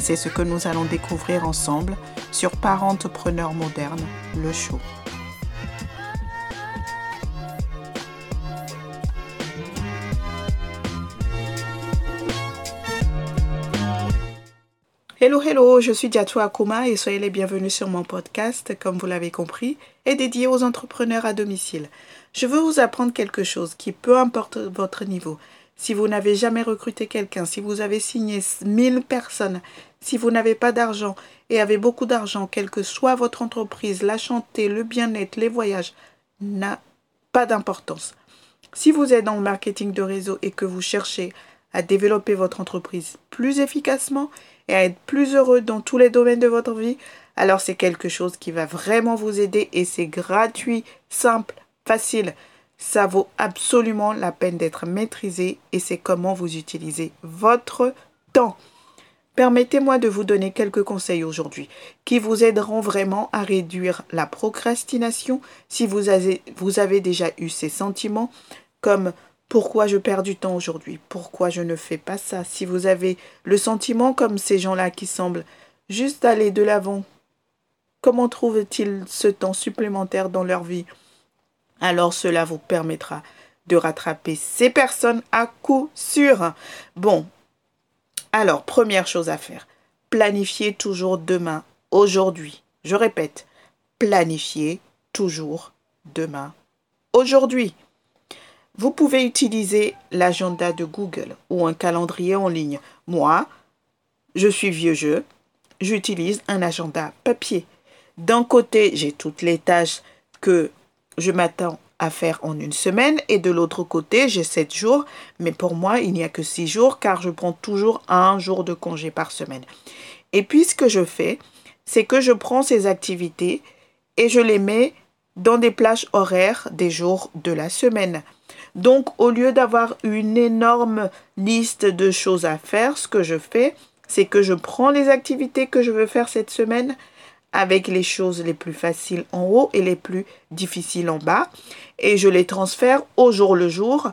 C'est ce que nous allons découvrir ensemble sur Parentepreneur moderne, le show. Hello, hello, je suis Diatou Akuma et soyez les bienvenus sur mon podcast, comme vous l'avez compris, est dédié aux entrepreneurs à domicile. Je veux vous apprendre quelque chose qui, peu importe votre niveau, si vous n'avez jamais recruté quelqu'un, si vous avez signé 1000 personnes, si vous n'avez pas d'argent et avez beaucoup d'argent, quelle que soit votre entreprise, la santé, le bien-être, les voyages, n'a pas d'importance. Si vous êtes dans le marketing de réseau et que vous cherchez à développer votre entreprise plus efficacement et à être plus heureux dans tous les domaines de votre vie, alors c'est quelque chose qui va vraiment vous aider et c'est gratuit, simple, facile. Ça vaut absolument la peine d'être maîtrisé et c'est comment vous utilisez votre temps. Permettez-moi de vous donner quelques conseils aujourd'hui qui vous aideront vraiment à réduire la procrastination si vous avez, déjà eu ces sentiments comme pourquoi je perds du temps aujourd'hui? Pourquoi je ne fais pas ça? Si vous avez le sentiment comme ces gens-là qui semblent juste aller de l'avant, comment trouvent-ils ce temps supplémentaire dans leur vie? Alors cela vous permettra de rattraper ces personnes à coup sûr. Bon, alors première chose à faire, planifiez toujours demain, aujourd'hui. Je répète, planifiez toujours demain, aujourd'hui. Vous pouvez utiliser l'agenda de Google ou un calendrier en ligne. Moi, je suis vieux jeu, j'utilise un agenda papier. D'un côté, j'ai toutes les tâches que je m'attends à faire en une semaine et de l'autre côté, j'ai sept jours. Mais pour moi, il n'y a que six jours car je prends toujours un jour de congé par semaine. Et puis, ce que je fais, c'est que je prends ces activités et je les mets dans des plages horaires des jours de la semaine. Donc, au lieu d'avoir une énorme liste de choses à faire, ce que je fais, c'est que je prends les activités que je veux faire cette semaine avec les choses les plus faciles en haut et les plus difficiles en bas. Et je les transfère au jour le jour.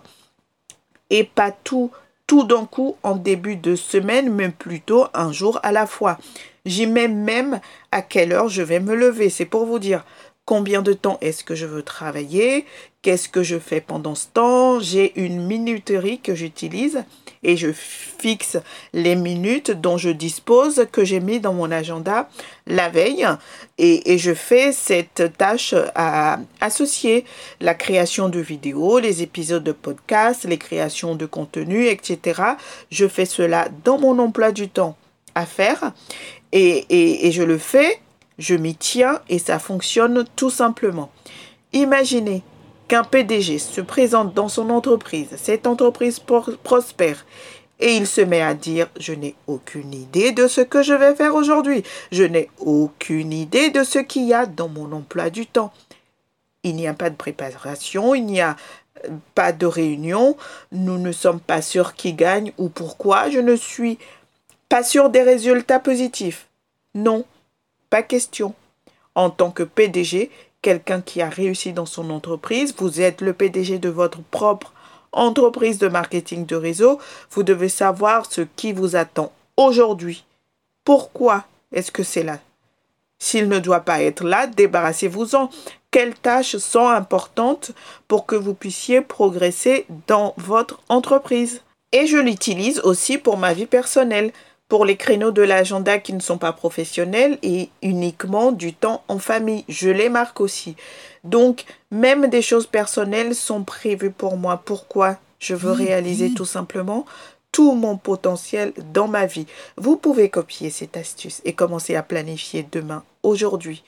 Et pas tout tout d'un coup en début de semaine mais plutôt un jour à la fois. J'y mets même à quelle heure je vais me lever, c'est pour vous dire combien de temps est-ce que je veux travailler, qu'est-ce que je fais pendant ce temps? J'ai une minuterie que j'utilise et je fixe les minutes dont je dispose que j'ai mis dans mon agenda la veille et, je fais cette tâche à la création de vidéos, les épisodes de podcast, les créations de contenu, etc. Je fais cela dans mon emploi du temps à faire et je le fais je m'y tiens et ça fonctionne tout simplement. Imaginez qu'un PDG se présente dans son entreprise, cette entreprise prospère, et il se met à dire Je n'ai aucune idée de ce que je vais faire aujourd'hui, je n'ai aucune idée de ce qu'il y a dans mon emploi du temps. Il n'y a pas de préparation, il n'y a euh, pas de réunion, nous ne sommes pas sûrs qui gagne ou pourquoi, je ne suis pas sûr des résultats positifs. Non, pas question. En tant que PDG, quelqu'un qui a réussi dans son entreprise, vous êtes le PDG de votre propre entreprise de marketing de réseau, vous devez savoir ce qui vous attend aujourd'hui. Pourquoi est-ce que c'est là? S'il ne doit pas être là, débarrassez-vous-en. Quelles tâches sont importantes pour que vous puissiez progresser dans votre entreprise? Et je l'utilise aussi pour ma vie personnelle pour les créneaux de l'agenda qui ne sont pas professionnels et uniquement du temps en famille. Je les marque aussi. Donc, même des choses personnelles sont prévues pour moi. Pourquoi Je veux réaliser tout simplement tout mon potentiel dans ma vie? Vous pouvez copier cette astuce et commencer à planifier demain, aujourd'hui,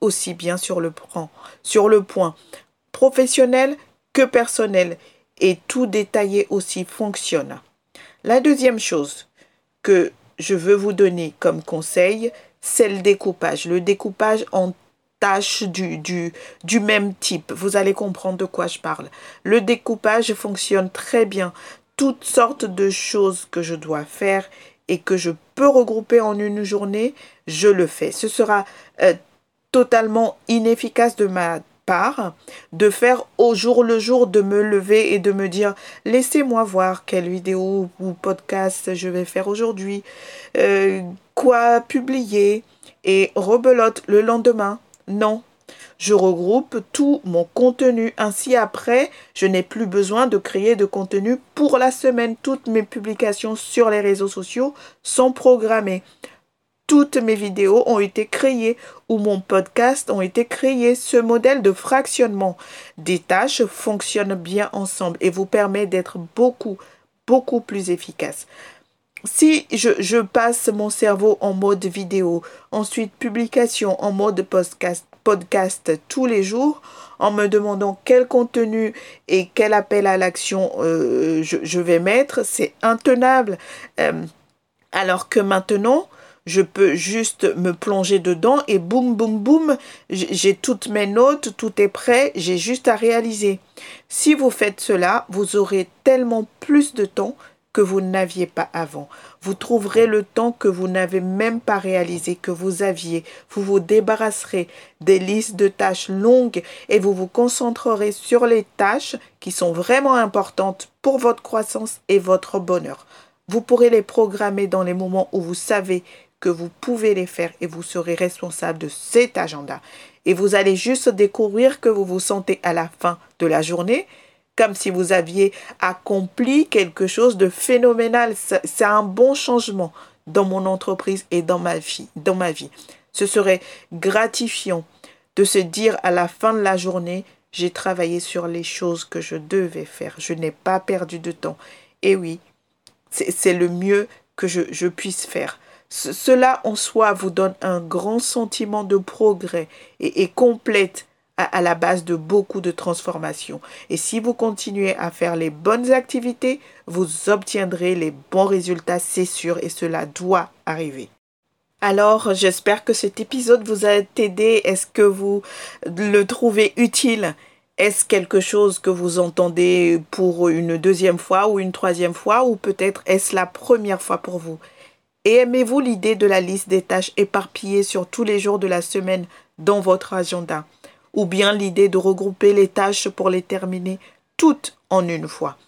aussi bien sur le point, sur le point professionnel que personnel et tout détaillé aussi fonctionne. La deuxième chose, je veux vous donner comme conseil, c'est le découpage. Le découpage en tâches du, du, du même type. Vous allez comprendre de quoi je parle. Le découpage fonctionne très bien. Toutes sortes de choses que je dois faire et que je peux regrouper en une journée, je le fais. Ce sera euh, totalement inefficace de ma de faire au jour le jour, de me lever et de me dire laissez-moi voir quelle vidéo ou podcast je vais faire aujourd'hui, euh, quoi publier et rebelote le lendemain. Non, je regroupe tout mon contenu. Ainsi, après, je n'ai plus besoin de créer de contenu pour la semaine. Toutes mes publications sur les réseaux sociaux sont programmées. Toutes mes vidéos ont été créées ou mon podcast ont été créés. Ce modèle de fractionnement des tâches fonctionne bien ensemble et vous permet d'être beaucoup, beaucoup plus efficace si je, passe mon cerveau en mode vidéo, ensuite publication en mode podcast, podcast tous les jours, en me demandant quel contenu et quel appel à l'action euh, je, vais mettre, c'est intenable. Euh, alors que maintenant, je peux juste me plonger dedans et boum, boum, boum, j'ai toutes mes notes, tout est prêt, j'ai juste à réaliser. Si vous faites cela, vous aurez tellement plus de temps que vous n'aviez pas avant. Vous trouverez le temps que vous n'avez même pas réalisé que vous aviez. Vous vous débarrasserez des listes de tâches longues et vous vous concentrerez sur les tâches qui sont vraiment importantes pour votre croissance et votre bonheur. Vous pourrez les programmer dans les moments où vous savez que vous pouvez les faire et vous serez responsable de cet agenda. Et vous allez juste découvrir que vous vous sentez à la fin de la journée comme si vous aviez accompli quelque chose de phénoménal. C'est un bon changement dans mon entreprise et dans ma vie. Dans ma vie. Ce serait gratifiant de se dire à la fin de la journée, j'ai travaillé sur les choses que je devais faire. Je n'ai pas perdu de temps. Et oui, c'est le mieux que je, puisse faire. Cela en soi vous donne un grand sentiment de progrès et, et complète à, la base de beaucoup de transformations. Et si vous continuez à faire les bonnes activités, vous obtiendrez les bons résultats, c'est sûr, et cela doit arriver. Alors, j'espère que cet épisode vous a aidé. Est-ce que vous le trouvez utile? Est-ce quelque chose que vous entendez pour une deuxième fois ou une troisième fois ou peut-être est-ce la première fois pour vous? Et aimez-vous l'idée de la liste des tâches éparpillées sur tous les jours de la semaine dans votre agenda? Ou bien l'idée de regrouper les tâches pour les terminer toutes en une fois?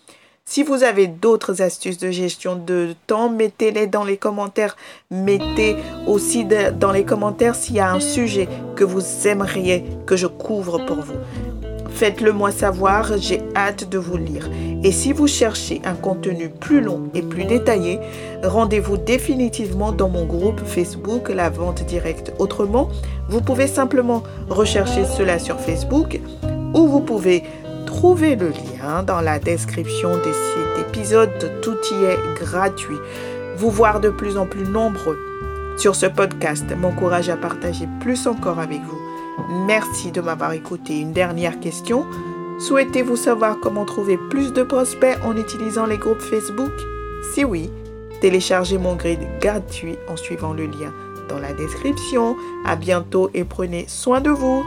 Si vous avez d'autres astuces de gestion de temps, mettez-les dans les commentaires. Mettez aussi dans les commentaires s'il y a un sujet que vous aimeriez que je couvre pour vous. Faites-le moi savoir, j'ai hâte de vous lire. Et si vous cherchez un contenu plus long et plus détaillé, rendez-vous définitivement dans mon groupe Facebook La Vente Directe. Autrement, vous pouvez simplement rechercher cela sur Facebook ou vous pouvez trouver le lien dans la description de cet épisode. Tout y est gratuit. Vous voir de plus en plus nombreux sur ce podcast m'encourage à partager plus encore avec vous. Merci de m'avoir écouté. Une dernière question. Souhaitez-vous savoir comment trouver plus de prospects en utilisant les groupes Facebook? Si oui, téléchargez mon guide gratuit en suivant le lien dans la description. À bientôt et prenez soin de vous.